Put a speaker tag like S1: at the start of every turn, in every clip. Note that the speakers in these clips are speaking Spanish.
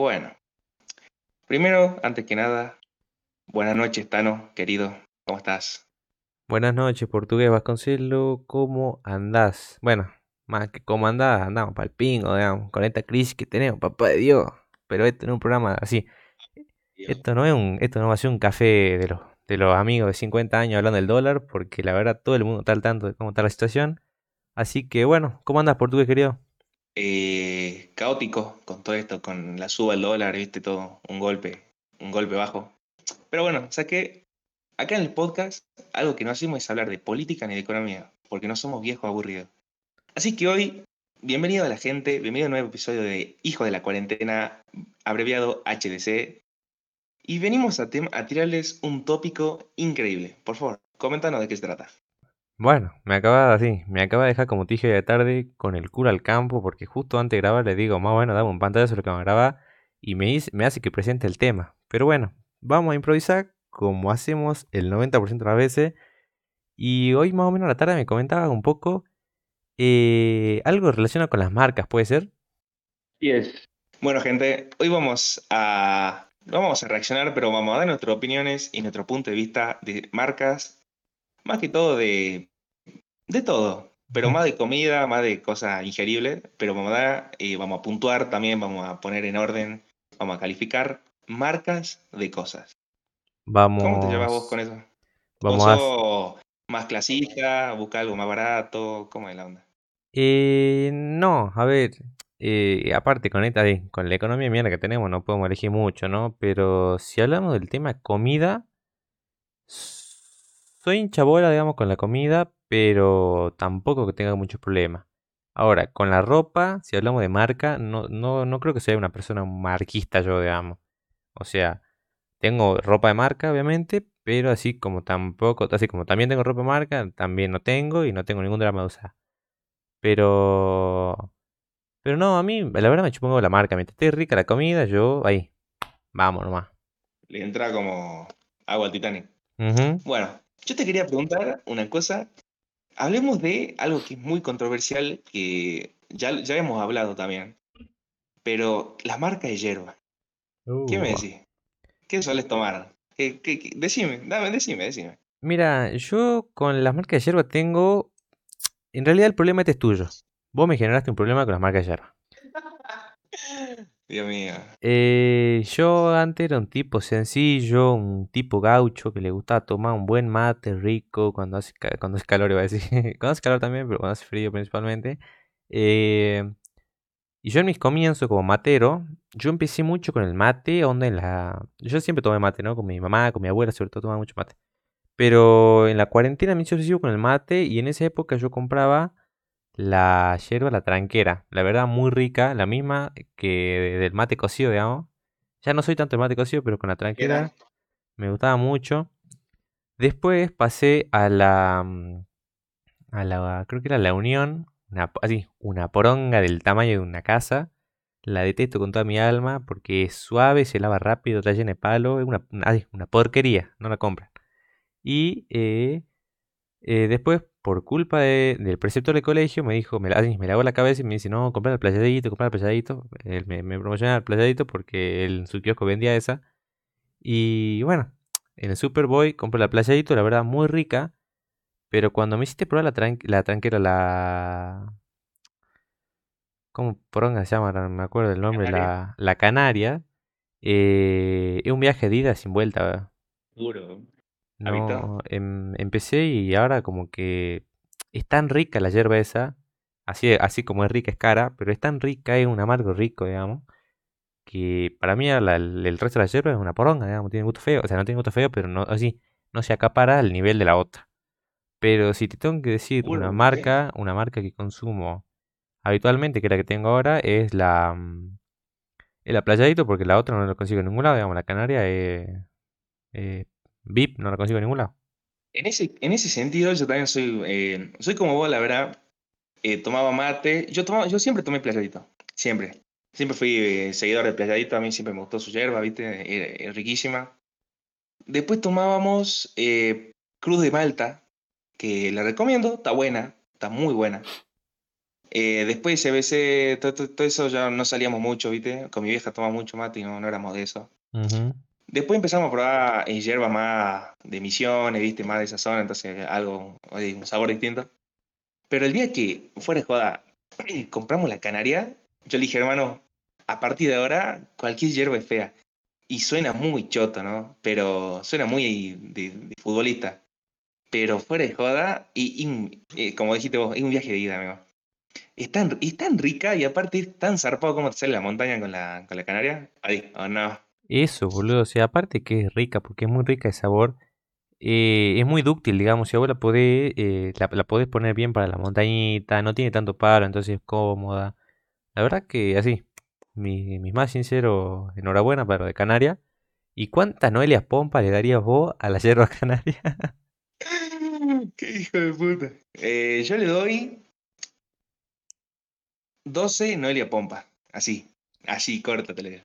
S1: Bueno, primero, antes que nada, buenas noches, Tano, querido. ¿Cómo estás?
S2: Buenas noches, Portugués Vasconcelos. ¿Cómo andás? Bueno, más que cómo andás, andamos para el pingo, digamos, con esta crisis que tenemos, papá de Dios. Pero esto no es un programa así. Esto no es un, esto no va a ser un café de los, de los amigos de 50 años hablando del dólar, porque la verdad todo el mundo está al tanto de cómo está la situación. Así que bueno, ¿cómo andás, Portugués querido?
S1: Eh, caótico con todo esto, con la suba del dólar, viste, todo, un golpe, un golpe bajo. Pero bueno, o sea que acá en el podcast algo que no hacemos es hablar de política ni de economía, porque no somos viejos aburridos. Así que hoy, bienvenido a la gente, bienvenido a un nuevo episodio de Hijo de la Cuarentena, abreviado HDC. Y venimos a, a tirarles un tópico increíble. Por favor, coméntanos de qué se trata.
S2: Bueno, me acaba así, me acaba de dejar como tije de tarde con el culo al campo porque justo antes de grabar le digo, más bueno, dame un pantallazo lo que me graba y me, me hace que presente el tema. Pero bueno, vamos a improvisar como hacemos el 90% de las veces. Y hoy más o menos a la tarde me comentaba un poco eh, algo relacionado con las marcas, ¿puede ser?
S1: Sí es. Bueno, gente, hoy vamos a, vamos a reaccionar, pero vamos a dar nuestras opiniones y nuestro punto de vista de marcas, más que todo de de todo, pero más de comida, más de cosas ingeribles, pero vamos a, dar, eh, vamos a puntuar también, vamos a poner en orden, vamos a calificar marcas de cosas.
S2: Vamos.
S1: ¿Cómo te llevas vos con eso? Vamos a... más clasista, busca algo más barato? ¿Cómo es la onda?
S2: Eh, no, a ver, eh, aparte con esta, con la economía mierda que tenemos no podemos elegir mucho, ¿no? Pero si hablamos del tema comida, soy hincha bola, digamos, con la comida, pero tampoco que tenga muchos problemas. Ahora, con la ropa, si hablamos de marca, no, no, no creo que sea una persona marquista yo, digamos. O sea, tengo ropa de marca, obviamente, pero así como tampoco, así como también tengo ropa de marca, también no tengo y no tengo ningún drama de usar. Pero, pero no, a mí la verdad me chupongo la marca. Mientras esté rica la comida, yo ahí, vamos nomás.
S1: Le entra como agua al Titanic. Bueno, yo te quería preguntar una cosa. Hablemos de algo que es muy controversial, que ya, ya hemos hablado también. Pero las marcas de hierba. ¿Qué me uh. decís? ¿Qué sueles tomar? Decime, dame, decime, decime.
S2: Mira, yo con las marcas de hierba tengo. En realidad el problema este es tuyo. Vos me generaste un problema con las marcas de hierba. Eh, yo antes era un tipo sencillo, un tipo gaucho que le gustaba tomar un buen mate rico cuando hace, cuando hace calor, iba a decir. cuando hace calor también, pero cuando hace frío principalmente. Eh, y yo en mis comienzos como matero, yo empecé mucho con el mate, onda en la... Yo siempre tomé mate, ¿no? Con mi mamá, con mi abuela, sobre todo tomaba mucho mate. Pero en la cuarentena me hizo con el mate y en esa época yo compraba la yerba, la tranquera. La verdad, muy rica. La misma que del mate cocido, digamos. Ya no soy tanto el mate cocido, pero con la tranquera me gustaba mucho. Después pasé a la. Mm, a la. Creo que era la Unión. Una, así, una poronga del tamaño de una casa. La detesto con toda mi alma porque es suave, se lava rápido, está llena de palo. Es una, una, porquería, no la compran. Y eh, eh, después por culpa del preceptor del colegio, me dijo, me, me lavó la cabeza y me dice, no, comprar el playadito, comprar el playadito. Él me, me promocionaba el playadito porque él en su kiosco vendía esa. Y bueno, en el Superboy compré la playadito, la verdad, muy rica. Pero cuando me hiciste probar la, la tranquera, la... ¿Cómo poronga se llama? No me acuerdo del nombre. La, la Canaria. Eh, es un viaje de ida sin vuelta.
S1: Duro.
S2: No, em, empecé y ahora como que es tan rica la yerba esa, así, así como es rica es cara, pero es tan rica, es un amargo rico, digamos, que para mí el resto de la yerba es una poronga, digamos, tiene gusto feo, o sea, no tiene gusto feo, pero no, así, no se acapara al nivel de la otra. Pero si te tengo que decir una marca, una marca que consumo habitualmente, que es la que tengo ahora, es la, mm, es la Playadito, porque la otra no la consigo en ningún lado, digamos, la Canaria es VIP no lo consigo en ningún lado.
S1: En ese, en ese sentido, yo también soy, eh, soy como vos, la verdad. Eh, tomaba mate. Yo, tomaba, yo siempre tomé playadito. Siempre. Siempre fui eh, seguidor de playadito. A mí siempre me gustó su yerba, ¿viste? Es riquísima. Después tomábamos Cruz de Malta, que la recomiendo. Está buena. Está muy buena. Después CBC, todo, todo, eso ya no salíamos mucho, ¿viste? Con mi vieja tomaba mucho mate y no, no éramos de eso.
S2: Ujú.
S1: Después empezamos a probar eh, hierba más de misiones, ¿viste? Más de esa zona, entonces algo, un sabor distinto. Pero el día que, fuera de joda, compramos la canaria, yo le dije, hermano, a partir de ahora cualquier hierba es fea. Y suena muy choto, ¿no? Pero suena muy de, de futbolista. Pero fuera de joda, y, y, eh, como dijiste vos, es un viaje de ida, amigo. Es tan, es tan rica y aparte es tan zarpado como te sale la montaña con la, con la canaria. Ahí, oh no.
S2: Eso, boludo. O sea, aparte que es rica, porque es muy rica de sabor. eh, es muy dúctil, digamos. Si vos la podés, eh, la, la poner bien para la montañita, no tiene tanto paro, entonces es cómoda. La verdad que así, mi, mi más sincero enhorabuena para de Canaria. ¿Y cuántas Noelias Pompa le darías vos a la yerba canaria?
S1: Qué hijo de puta. Eh, yo le doy 12 Noelia Pompa. Así. Así, corta, te digo.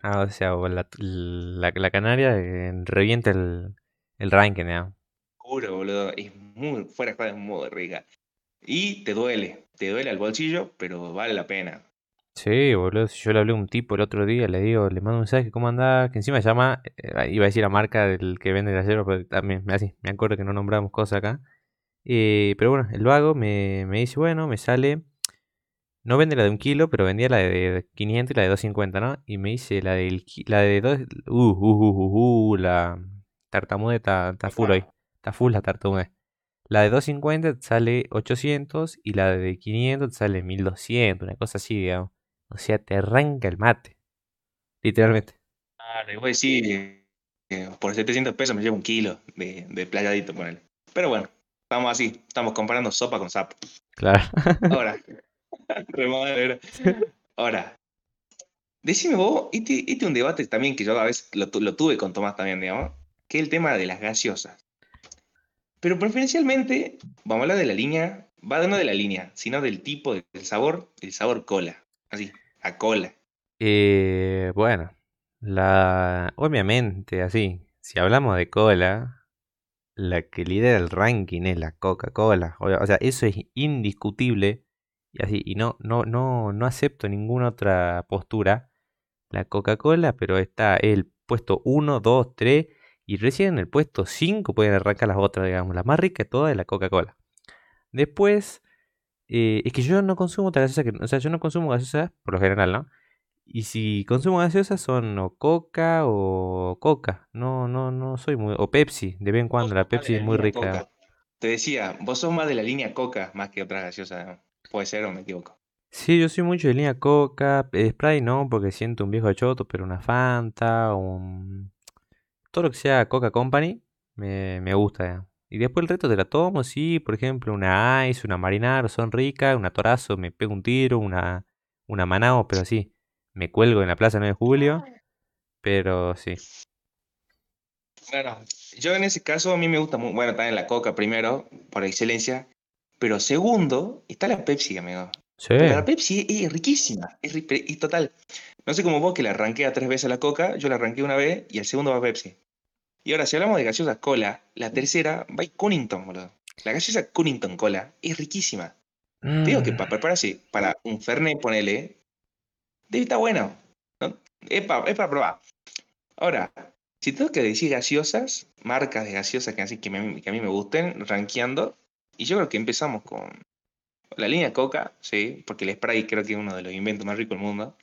S2: Ah, o sea, la, la, la Canaria eh, revienta el, el ranking, digamos.
S1: Juro, boludo. Es muy, fuera de muy rica. Y te duele. Te duele al bolsillo, pero vale la pena.
S2: Sí, boludo, si yo le hablé a un tipo el otro día, le digo, le mando un mensaje, ¿cómo andás? Que encima llama, eh, iba a decir la marca del que vende la yerba, pero también, así, me acuerdo que no nombramos cosas acá. Eh, pero bueno, el vago me, me dice, bueno, me sale, no vende la de un kilo, pero vendía la de 500 y la de 250, ¿no? Y me dice la, del, la de 2, uh, uh, uh, uh, uh, la tartamude está, full hoy, está full la tartamude. La de 250 te sale 800 y la de 500 te sale 1200, una cosa así, digamos. O sea, te arranca el mate. Literalmente.
S1: Claro, y voy a decir, eh, por 700 pesos me llevo un kilo de, de playadito, ponele. Pero bueno, estamos así. Estamos comparando sopa con sapo.
S2: Claro.
S1: Ahora. Remadera. Ahora. Decime vos, este, este es un debate también que yo a veces lo, lo tuve con Tomás también, digamos, que es el tema de las gaseosas. Pero preferencialmente, vamos a hablar de la línea, va no de la línea, sino del tipo, del sabor, el sabor cola. Así, a cola.
S2: Eh, bueno, la obviamente, así, si hablamos de cola, la que lidera el ranking es la Coca-Cola. O sea, eso es indiscutible. Y así, y no, no, no, no acepto ninguna otra postura. La Coca-Cola, pero está el puesto 1, 2, 3 y recién en el puesto 5 pueden arrancar las otras, digamos. La más rica de todas es la Coca-Cola. Después, eh, es que yo no consumo otra gaseosa que, o sea, yo no consumo gaseosas por lo general, ¿no? Y si consumo gaseosas son o Coca o Coca. No, no, no soy muy. O Pepsi, de vez en cuando. La Pepsi es muy rica.
S1: Coca. Te decía, vos sos más de la línea Coca más que otras gaseosas. Puede ser o me equivoco.
S2: Sí, yo soy mucho de línea Coca. eh, Sprite no, porque siento un viejo choto, pero una Fanta, un. Todo lo que sea Coca Company me, me gusta. Y después el resto te la tomo, sí. Por ejemplo, una Ice, una Marinaro, son ricas. Una Torazo, me pego un tiro. Una, una Manao, pero sí. Me cuelgo en la Plaza 9 de Julio. Pero sí.
S1: Bueno, yo en ese caso a mí me gusta, mu- bueno, también la Coca primero, por excelencia, pero segundo está la Pepsi, amigo.
S2: Sí.
S1: Pero la Pepsi es, es riquísima, es, total. No sé como vos que la arranqué a tres veces a la Coca, yo la arranqué una vez y el segundo va a Pepsi. Y ahora, si hablamos de gaseosas cola, la tercera va a Cunnington, boludo. La gaseosa Cunnington cola es riquísima. Te digo que
S2: Mm,
S1: para prepararse para un Fernet, ponele, debe estar bueno. ¿no? Es para probar. Ahora, si tengo que decir gaseosas, marcas de gaseosas que, así que, me- que a mí me gusten, rankeando, y yo creo que empezamos con la línea Coca, sí, porque el Sprite creo que es uno de los inventos más ricos del mundo.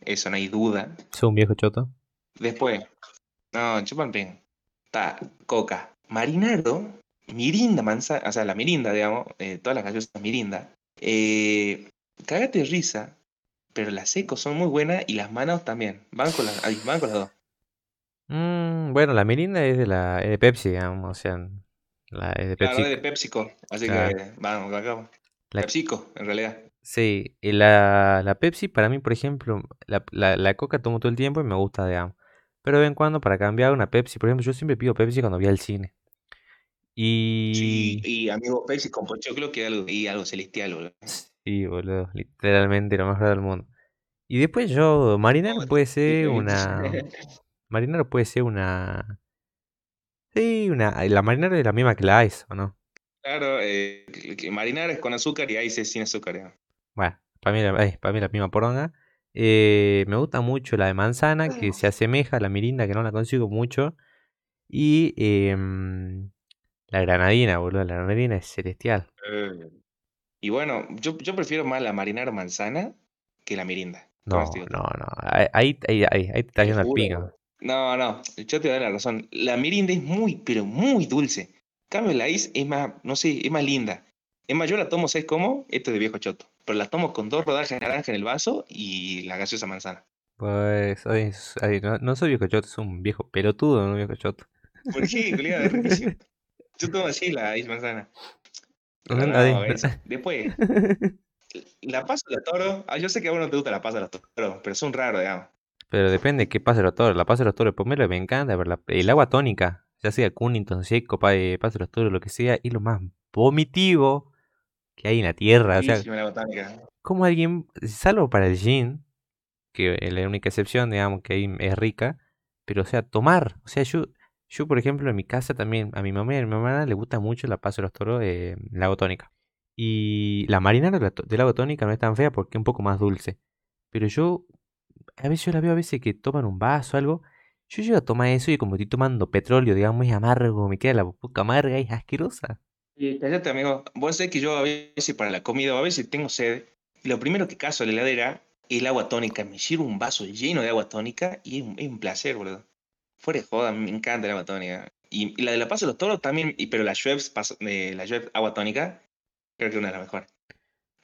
S1: Eso no hay duda.
S2: soy un viejo choto.
S1: Después, no, chupan Está Coca. Marinaro, Mirinda, manzana, o sea, la Mirinda, digamos, eh, todas las gaseosas Mirinda. Eh, cagate risa, pero las secos son muy buenas y las manos también. Van con las, van con las dos.
S2: Mm, bueno, la Mirinda es de la es de Pepsi, digamos, o sea, la, es de
S1: Claro,
S2: Pepsi.
S1: es de PepsiCo, así
S2: Claro.
S1: que vamos, acá.
S2: La-
S1: PepsiCo, en realidad.
S2: Sí, y la, la Pepsi para mí, por ejemplo, la, la, la Coca tomo todo el tiempo y me gusta, digamos. Pero de vez en cuando para cambiar una Pepsi, por ejemplo, yo siempre pido Pepsi cuando voy al cine.
S1: Sí,
S2: Y...
S1: y amigo, Pepsi con pochoclo que algo, y algo celestial, boludo.
S2: Sí, boludo, literalmente lo raro del mundo. Y después yo, Marinaro puede ser una... Marinaro puede ser una... Sí, una... La Marinaro es la misma que la Ice, ¿o no?
S1: Claro, eh, que- que marinar es con azúcar y ahí es sin azúcar.
S2: Bueno, para mí, la- ay, para mí la misma poronga. Eh, me gusta mucho la de manzana, que se asemeja a la mirinda, que no la consigo mucho. Y em, la granadina, boludo. La granadina es celestial.
S1: Eh, Y bueno, yo, yo prefiero más la marinara manzana que la mirinda. Con
S2: No, no, no. Ahí, ahí, ahí, te está yendo
S1: juro.
S2: pingo.
S1: No, no, yo te doy la razón. La mirinda es muy, pero muy dulce. En cambio, la is es más, no sé, es más linda. Es más, yo la tomo, ¿sabes cómo? Esto es de viejo choto. Pero la tomo con dos rodajas de naranja en el vaso y la gaseosa manzana.
S2: Pues, no, no soy viejo choto, soy un viejo pelotudo, no un viejo choto.
S1: ¿Por qué? Es riquísimo. Yo tomo así la is manzana. No, eso. Después, la pasa de los toros. Ah, yo sé que a vos no te gusta la pasa de los toros, pero son raros, digamos.
S2: Pero depende de qué pase los toros. La pase los toros, pomelo me encanta, pero la- el agua tónica, ya sea Cunnington, seco, pa, eh, pase los toros, lo que sea, es lo más vomitivo que hay en la tierra. O sea, como alguien, salvo para el gin, que es la única excepción, digamos, que ahí es rica, pero o sea, tomar. O sea, yo, yo por ejemplo, en mi casa también, a mi mamá y a mi mamá le gusta mucho la paso de los toros de lago tónica. Y la marinara de lago tónica no es tan fea porque es un poco más dulce. Pero yo, a veces yo la veo a veces que toman un vaso o algo. Yo llego a tomar eso y como estoy tomando petróleo, digamos, es amargo, me queda la boca amarga y es asquerosa.
S1: Y cállate, amigo. Vos sabés que yo a veces para la comida, a veces tengo sed. Lo primero que caso a la heladera es el agua tónica. Me sirvo un vaso lleno de agua tónica y es un, es un placer, boludo. Fuera de joda, me encanta el agua tónica. Y, y la de la Paso de los Toros también, y, pero la Schweppes, eh, la Schweppes agua tónica, creo que es una de las mejores.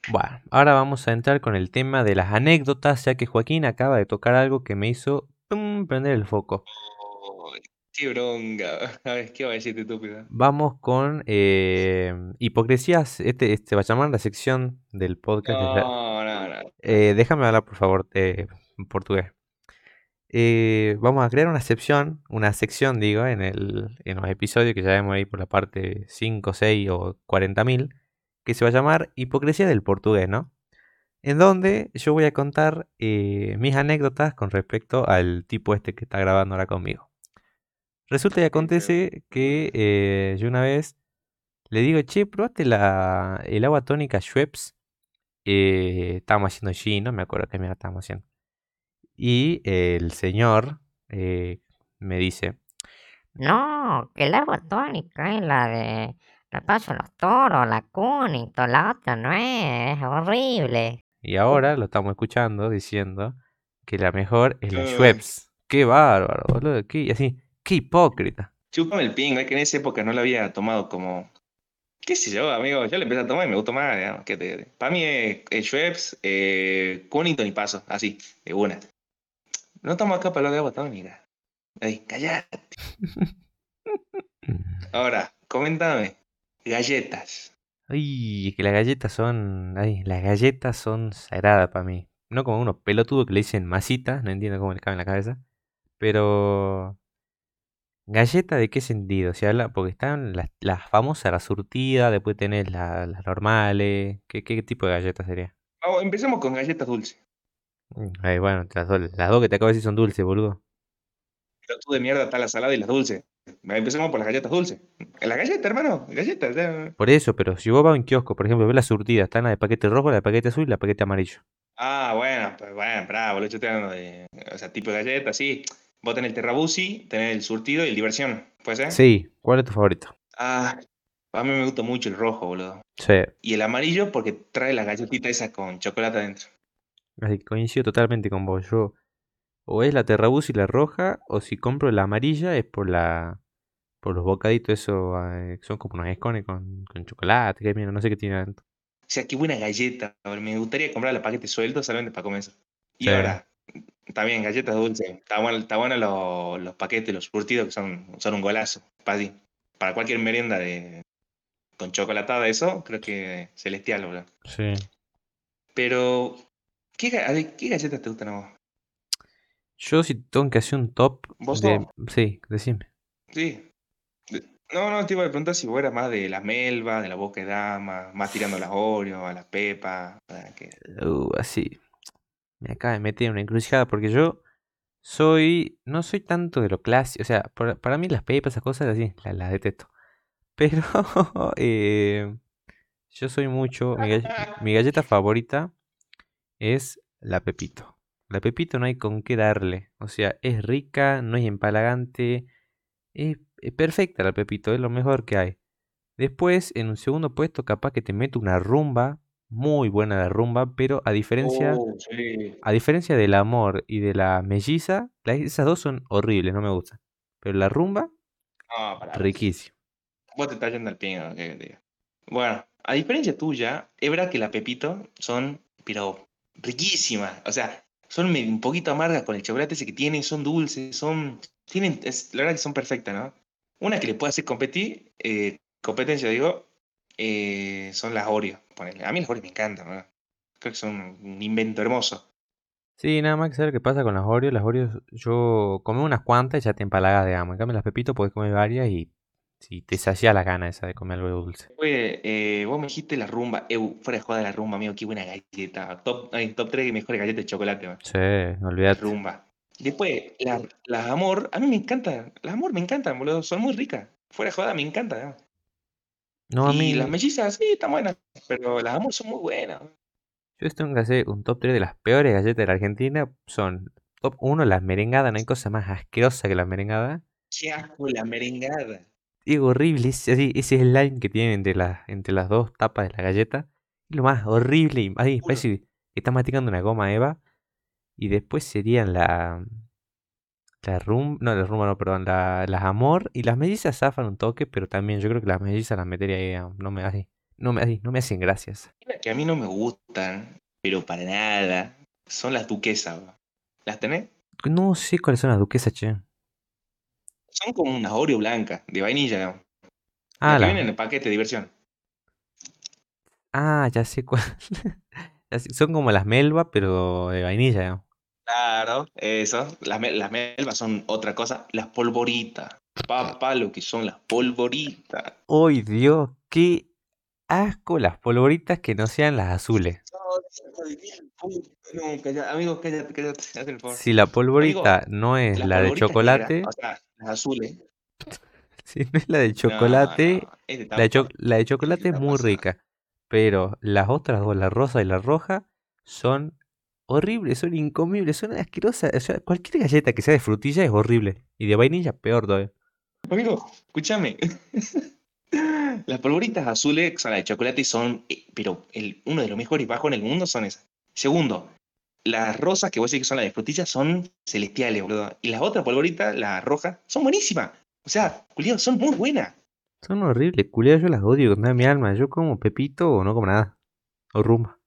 S2: Bueno, ahora vamos a entrar con el tema de las anécdotas, ya que Joaquín acaba de tocar algo que me hizo pum, prender el foco.
S1: Oh, qué bronca. A ver, ¿qué va a decir estúpido?
S2: Vamos con eh, hipocresías. Este, este va a llamar la sección del podcast. de la-
S1: No, no, no.
S2: Eh, déjame hablar, por favor, eh, en portugués. Eh, vamos a crear una sección, una sección, digo, en, el, en los episodios que ya vemos ahí por la parte 5, 6 o 40.000, que se va a llamar Hipocresía del portugués, ¿no? En donde yo voy a contar eh, mis anécdotas con respecto al tipo este que está grabando ahora conmigo. Resulta y acontece que eh, yo una vez le digo, che, probaste la, el agua tónica Schweppes. Eh, estábamos haciendo gin, no me acuerdo qué mierda estábamos haciendo. Y el señor eh, me dice,
S3: No, que el agua tónica es la de la Paso de los Toros, la Cunnington, la otra no es, es horrible.
S2: y ahora lo estamos escuchando diciendo que la mejor es la
S1: Ay.
S2: Schweppes. Qué bárbaro, boludo. Qué, y así, qué hipócrita.
S1: Chúpame el ping, es que en esa época no lo había tomado como. ¿Qué sé yo, amigo? Yo le empecé a tomar y me gustó más, digamos. ¿qué te- Para mí es, es Schweppes, eh, Cunnington y Paso, así, de una. No estamos acá para hablar de agua tónica. Ey, callate. Ahora, coméntame. Galletas.
S2: Ay, es que las galletas son. Ay, las galletas son sagradas para mí. No como unos pelotudos que le dicen masita, no entiendo cómo les cabe en la cabeza. Pero. ¿Galleta de qué sentido? Se habla, porque están las, las famosas, la surtida, después tenés la- las normales. ¿Qué, qué tipo de galleta sería?
S1: Vamos, empecemos con galletas dulces.
S2: Mm, Ay, bueno, las, las dos que te acabo de decir son dulces, boludo.
S1: Tú de mierda está la salada y las dulces. Empecemos por las galletas dulces. Las galletas, hermano, galletas. ya.
S2: Por eso, pero si vos vas a un kiosco, por ejemplo, ves la surtida, están la de paquete rojo, la de paquete azul y la de paquete amarillo.
S1: Ah, bueno, pues bueno, bravo, lo estoy hablando de. O sea, tipo de galletas, sí. Vos tenés el terrabusi, tenés el surtido y el diversión. ¿Puede ser?
S2: Sí, ¿cuál es tu favorito?
S1: Ah, a mí me gusta mucho el rojo, boludo.
S2: Sí,
S1: Y el amarillo porque trae las galletitas esas con chocolate adentro.
S2: así que coincido totalmente con vos. Yo, o es la Terrabuzzi la roja, o si compro la amarilla es por la por los bocaditos, eso eh, que son como unos escones con, con chocolate, que mira, no sé qué tiene adentro.
S1: O sea, qué buena galleta. Me gustaría comprar los paquetes sueltos solamente para comer eso. Y
S2: Sí.
S1: ahora, también galletas dulces. Está bueno, está bueno los, los paquetes, los surtidos que son, son un golazo. Para, ti. para cualquier merienda de, con chocolatada, eso, creo que celestial, boludo.
S2: Sí.
S1: Pero, ¿qué, ¿qué galletas te gustan a vos?
S2: Yo si tengo que hacer un top
S1: ¿Vos
S2: de...
S1: no?
S2: Sí, decime.
S1: Sí. No, no, te iba a preguntar si vos eras más de las melvas, de la boca de dama, más tirando a las Oreo, a las pepas. que...
S2: Uh, así. Me acaba de meter en una encrucijada porque yo soy. No soy tanto de lo clásico. O sea, para, para mí las pepas, esas cosas así, las, las detesto. Pero eh, yo soy mucho. Mi galleta favorita es la Pepito. La Pepito no hay con qué darle. O sea, es rica, no es empalagante. Es, es perfecta la Pepito, es lo mejor que hay. Después, en un segundo puesto, capaz que te meto una rumba. Muy buena la rumba, pero a diferencia,
S1: Oh, sí.
S2: a diferencia del amor y de la melliza, la- esas dos son horribles, no me gustan. Pero la rumba,
S1: No, pará.
S2: riquísimo.
S1: Vos te estás yendo al pino, que te diga. Bueno, a diferencia tuya, es verdad que las Pepito son, pero riquísimas. O sea, son un poquito amargas con el chocolate ese que tienen, son dulces, son. Tienen, la verdad que son perfectas, ¿no? Una que le puede hacer competir, eh, competencia, digo, eh, son las Oreo. ponele. A mí las Oreo me encantan, ¿no? Creo que son un invento hermoso.
S2: Sí, nada más que saber qué pasa con las Oreos. Las Oreos, yo comí unas cuantas y ya te empalagas, digamos. En cambio, las Pepito podés comer varias y si te sacia la gana esa de comer algo dulce.
S1: Oye, eh, vos me dijiste la rumba, eu, fuera de joda la rumba, amigo, qué buena galleta. Top, ay, top 3 mejores galletas de chocolate, man.
S2: Sí, olvídate.
S1: Rumba. Después, las las amor, a mí me encantan. Las amor me encantan, boludo. Son muy ricas. Fuera de joda, me encantan. ¿no?
S2: No, a
S1: y
S2: mí,
S1: las mellizas, sí, están buenas. Pero las amor son muy buenas.
S2: yo tengo que hacer un top 3 de las peores galletas de la Argentina. Son top 1 las merengadas. No hay cosa más asquerosa que las merengadas.
S1: Qué asco la merengada.
S2: Digo, horrible. Ese, así, ese slime que tienen entre las, entre las dos tapas de la galleta. Es lo más horrible.
S1: Juro.
S2: parece que está masticando una goma Eva. Y después serían la. La rum. No, la rumba no, perdón. La, las amor. Y las mellizas zafan un toque. Pero también yo creo que las mellizas las metería ahí. ah, No me, así, no me, así, no me hacen gracias.
S1: Que a mí no me gustan, pero para nada, son las duquesas. ¿Las tenés?
S2: No sé cuáles son las duquesas, che.
S1: Son como unas Oreo blancas, de vainilla.
S2: Ah,
S1: que
S2: la-
S1: vienen en el paquete de diversión.
S2: ah, ya sé cuál. Son como las melva, pero de vainilla, digamos.
S1: Claro, eso. Las, las melvas son otra cosa. Las polvoritas. Papá, lo que son las polvoritas.
S2: ¡Ay, Dios! ¡Qué asco las polvoritas que no sean las azules!
S1: No, calla, amigo, cállate, cállate, hazme el favor.
S2: Si la polvorita no es
S1: Las
S2: la de chocolate,
S1: negras, o sea, las azules.
S2: si no es la de chocolate,
S1: no, es de
S2: la, de cho-
S1: tapa.
S2: la de chocolate es muy rica. Pero las otras dos, la rosa y la roja, son horribles, son incomibles, son asquerosas. O sea, cualquier galleta que sea de frutilla es horrible. Y de vainilla peor todavía.
S1: Amigo, escúchame. Las polvoritas azules son las de chocolate y son, eh, pero el, uno de los mejores bajos en el mundo son esas. Segundo, las rosas que vos decís que son las de frutilla son celestiales, boludo. Y las otras polvoritas, las rojas, son buenísimas. O sea, culiao, son muy buenas.
S2: Son horribles, culiadas, yo las odio con toda mi alma. Yo como pepito o no como nada. O rumba.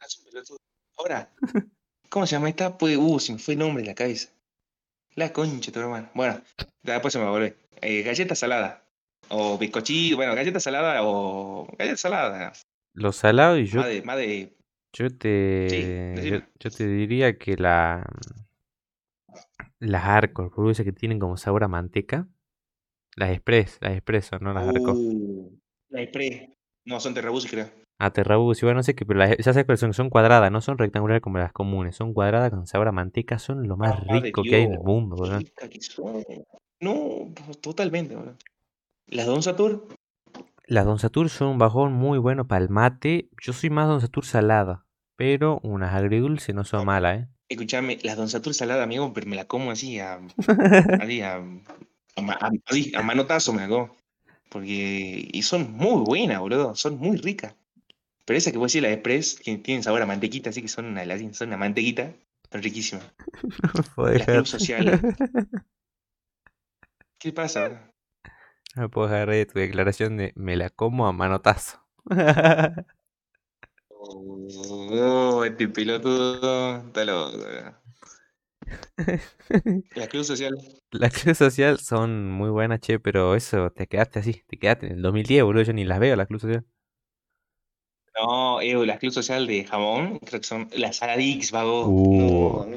S1: Ah. Ahora, ¿cómo se llama esta? Pues, uh, se me fue el nombre en la cabeza. La concha, tu hermano. Bueno, después se me va a volver. Eh, galleta salada. O bizcochito, bueno, galleta salada o. Galleta salada.
S2: Lo salado y yo,
S1: Más de, más de.
S2: Yo te yo, te diría que la las arcos, por esas que tienen como sabor a manteca. Las express, las expreso, no las arcos.
S1: Uh, la Express. No, son terrabusi, creo.
S2: Ah, terrabús, igual no sé qué, pero las, ya sabes cuáles son, son cuadradas, no son rectangulares como las comunes, son cuadradas con sabor a manteca, son lo más
S1: Ah,
S2: rico que hay en el mundo,
S1: que son. No, totalmente, boludo. Las Don Satur,
S2: Las Don Satur son un bajón muy bueno para el mate. Yo soy más Don Satur salada, pero unas agridulces no son malas, ¿eh?
S1: escuchame, las Don Satur salada, amigo, pero me la como así a. así a. a, así, manotazo me la como. Porque. Y son muy buenas, boludo. Son muy ricas. Pero esa que vos decís, la Express, que tienen sabor a mantequita, así que son una, son una mantequita. Son riquísimas.
S2: No
S1: Las club sociales. ¿Qué pasa, boludo?
S2: no puedo dejar de tu declaración de me la como a manotazo.
S1: Oh, este pelotudo está loco. boludo. La cruz social.
S2: Las clubes social son muy buenas, che, pero eso te quedaste así, te quedaste en el 2010, boludo, yo ni las veo las clubes social.
S1: No, eh, la club social de jamón, creo que son las Saladix, vago.
S2: Uh.
S1: No,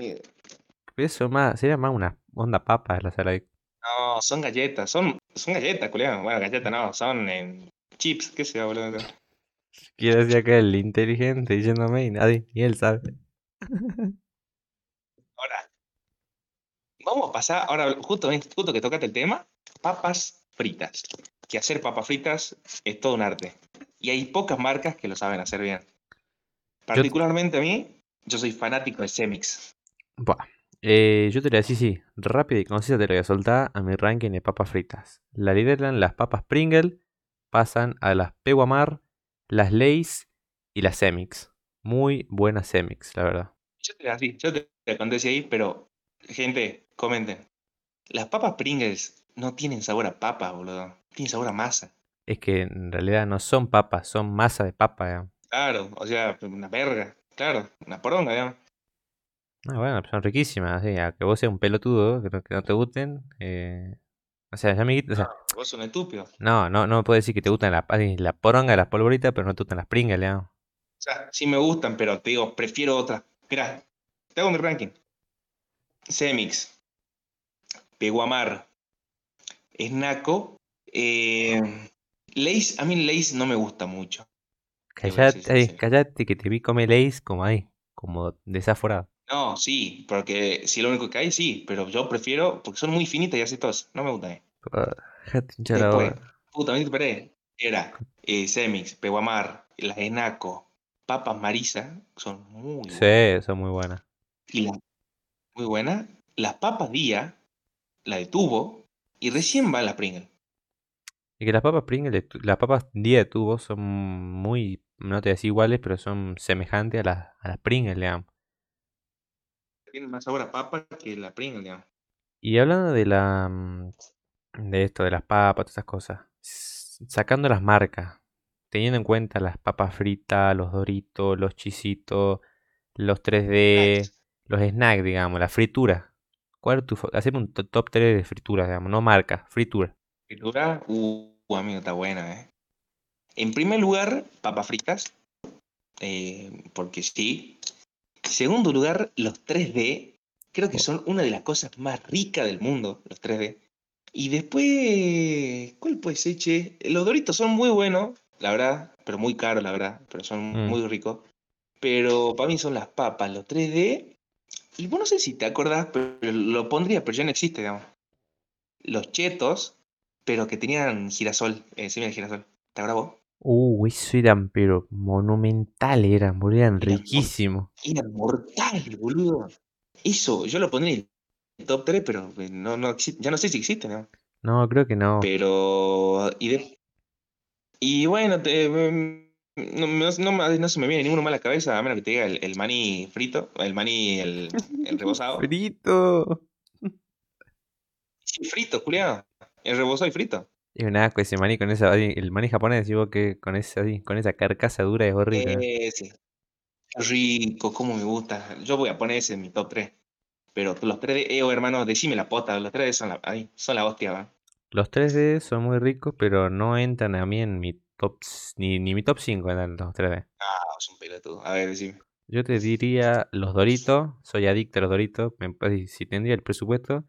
S2: Eso más, sería más una onda papa la salada.
S1: No, son galletas, son, son galletas, culiao. Bueno, galletas no, son eh, chips, qué sé yo, boludo.
S2: Quiero decir acá el inteligente diciéndome y nadie, ni él sabe.
S1: Ahora, vamos a pasar, ahora justo, justo que tocaste el tema, papas fritas. Que hacer papas fritas es todo un arte. Y hay pocas marcas que lo saben hacer bien. Particularmente a mí, yo soy fanático de Semix.
S2: Buah. Eh, yo te lo voy a decir, sí, rápido y concisa te lo voy a soltar a mi ranking de papas fritas. La lideran las papas Pringle, pasan a las Peguamar, las Lays y las Semix. Muy buenas Semix, la verdad.
S1: Yo te así, yo te lo conté ahí, pero gente, comenten. Las papas Pringles no tienen sabor a papa, boludo. Tienen sabor a masa.
S2: Es que en realidad no son papas, son masa de papa, digamos.
S1: Claro, o sea, una verga. Claro, una poronga, digamos.
S2: Ah, bueno, son riquísimas, sí, a que vos seas un pelotudo, que no, que no te gusten. eh, O sea, amiguito, o sea,
S1: Ah, vos sos un estúpido.
S2: no, no, no me puedes decir que te gustan la, ay, la poronga, las polvoritas, pero no te gustan las Pringles, digamos.
S1: O sea, sí me gustan, pero te digo, prefiero otras. Mirá, te hago mi ranking. Semix, Peguamar, Snaco, eh, Lays, a mí Lays no me gusta mucho.
S2: Callate, callate que te vi comer Lays como ahí, como desaforado.
S1: No, sí, porque si lo único que hay, sí, pero yo prefiero, porque son muy finitas y así todas, no me gustan. eh.
S2: Ah,
S1: Después, puta, me esperé. Era eh, Semix, Peguamar, las Snaco, Papas Marisa, son muy buenas.
S2: Sí, son muy buenas.
S1: Y muy buena. Las papas Día, la de tubo, y recién va la Pringle.
S2: Y que las papas tu- las papas día de tubo son muy, no te voy a decir iguales, pero son semejantes a las, a las Pringles, digamos.
S1: Tiene más sabor a papa que la Pringle, digamos.
S2: Y hablando de la mm, de esto, de las papas, todas esas cosas, sacando las marcas, teniendo en cuenta las papas fritas, los doritos, los chisitos, los 3D,
S1: Snacks.
S2: los snacks, digamos, la fritura. ¿Cuál es tu Haceme un to- top 3 de frituras, digamos, no marca, fritura.
S1: Fritura, uh, amigo, está buena, ¿eh? En primer lugar, papas fritas, eh, porque sí. Segundo lugar, los 3D. Creo que son una de las cosas más ricas del mundo, los 3D. Y después, ¿cuál puede ser, che? Los Doritos son muy buenos, la verdad, pero muy caros, la verdad, pero son
S2: Mm.
S1: muy ricos. Pero para mí son las papas, los 3D. Y vos no sé si te acordás, pero lo pondría, pero ya no existe, digamos. Los chetos, pero que tenían girasol, eh, semilla de girasol. ¿Te vos?
S2: Uh, eso eran, pero monumentales eran, boludo, eran
S1: Eran
S2: riquísimos.
S1: Eran mortales, boludo. Eso, yo lo pondría en el top 3, pero eh, no, no ya no sé si existe, ¿no?
S2: No, creo que no.
S1: Pero. Y, de- y bueno, te, mm, no, no- no no se me viene ninguno más a la cabeza, a menos que te diga el, el maní frito, el maní, el, el rebozado.
S2: Frito.
S1: Sí, frito, Julián. El rebozado y frito.
S2: Es un asco ese maní con esa, el maní japonés, digo que con esa, con esa carcasa dura es horrible.
S1: Qué rico, cómo me gusta. Yo voy a poner ese en mi top 3. Pero los 3D, eh, oh, hermano, decime la pota, los 3D son la, ay, son la hostia, ¿va?
S2: Los 3D son muy ricos, pero no entran a mí en mi top, ni, ni mi top 5 entran los 3D.
S1: Ah, es un pelotudo. A ver, decime.
S2: Yo te diría los Doritos, soy adicto a los Doritos, si tendría el presupuesto,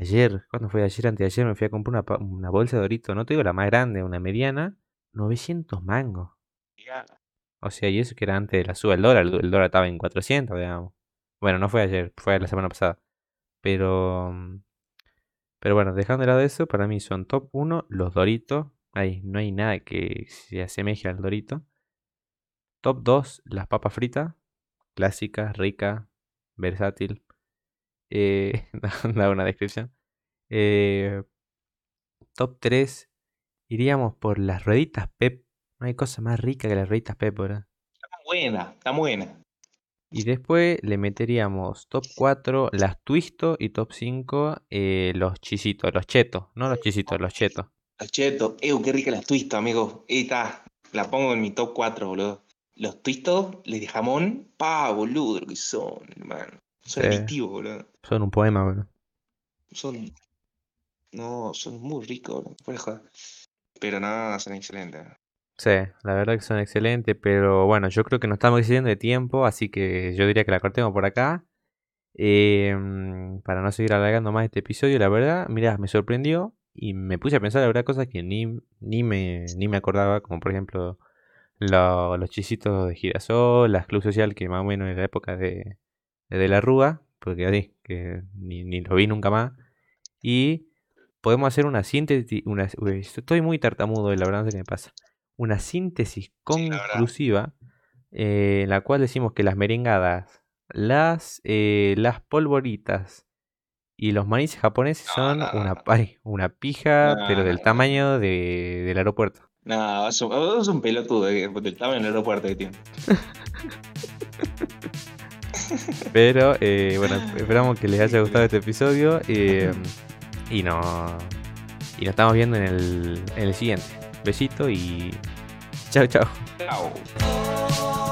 S2: ayer, ¿cuándo fue? Ayer, antes de ayer me fui a comprar una, una bolsa de Doritos, no te digo la más grande, una mediana, 900 mangos. O sea, y eso que era antes de la suba del dólar, el, dólar estaba en 400, digamos. Bueno, no fue ayer, fue la semana pasada. Pero, pero bueno, dejando de lado eso, para mí son top 1 los Doritos. Ahí no hay nada que se asemeje al Dorito. Top 2, las papas fritas. Clásica, rica, versátil. Eh, da una descripción. Eh, top 3, iríamos por las rueditas Pep. No hay cosa más rica que las rueditas Pep, ¿verdad?
S1: Está buena, está buena.
S2: Y después le meteríamos top 4 las Twisto y top 5 eh, los chisitos, los chetos, no los chisitos, los chetos.
S1: Los chetos, ew, qué rica las twistos, amigo. Ahí está, la pongo en mi top 4, boludo. Los twistos, les de jamón, pa, boludo, lo que son, hermano. Son adictivos, boludo.
S2: Son un poema, boludo.
S1: Son. No, son muy ricos, boludo. Pero no, son excelentes.
S2: Sí, la verdad que son excelentes, pero bueno, yo creo que nos estamos excediendo de tiempo, así que yo diría que la cortemos por acá. Eh, mm, para no seguir alargando más este episodio, la verdad, mira, me sorprendió y me puse a pensar, la verdad, cosas que ni, ni, me, ni me acordaba, como por ejemplo lo- los chisitos de girasol, las club social, que más o menos en la época de, de, la Rúa, porque así, que ni, ni lo vi nunca más. Y podemos hacer una síntesis, una, uy, estoy muy tartamudo, la verdad, no sé qué me pasa. Una síntesis conclusiva eh, en la cual decimos que las merengadas, las, eh, las polvoritas y los maíces japoneses
S1: No,
S2: son
S1: no,
S2: una, ay, una pija, pero del tamaño de, del aeropuerto.
S1: No, es un, es un pelotudo eh, del tamaño del aeropuerto que tiene.
S2: Pero eh, bueno, esperamos que les haya gustado este episodio eh, y, no, y nos estamos viendo en el, en el siguiente. Besito y chao, chao.
S1: Chao.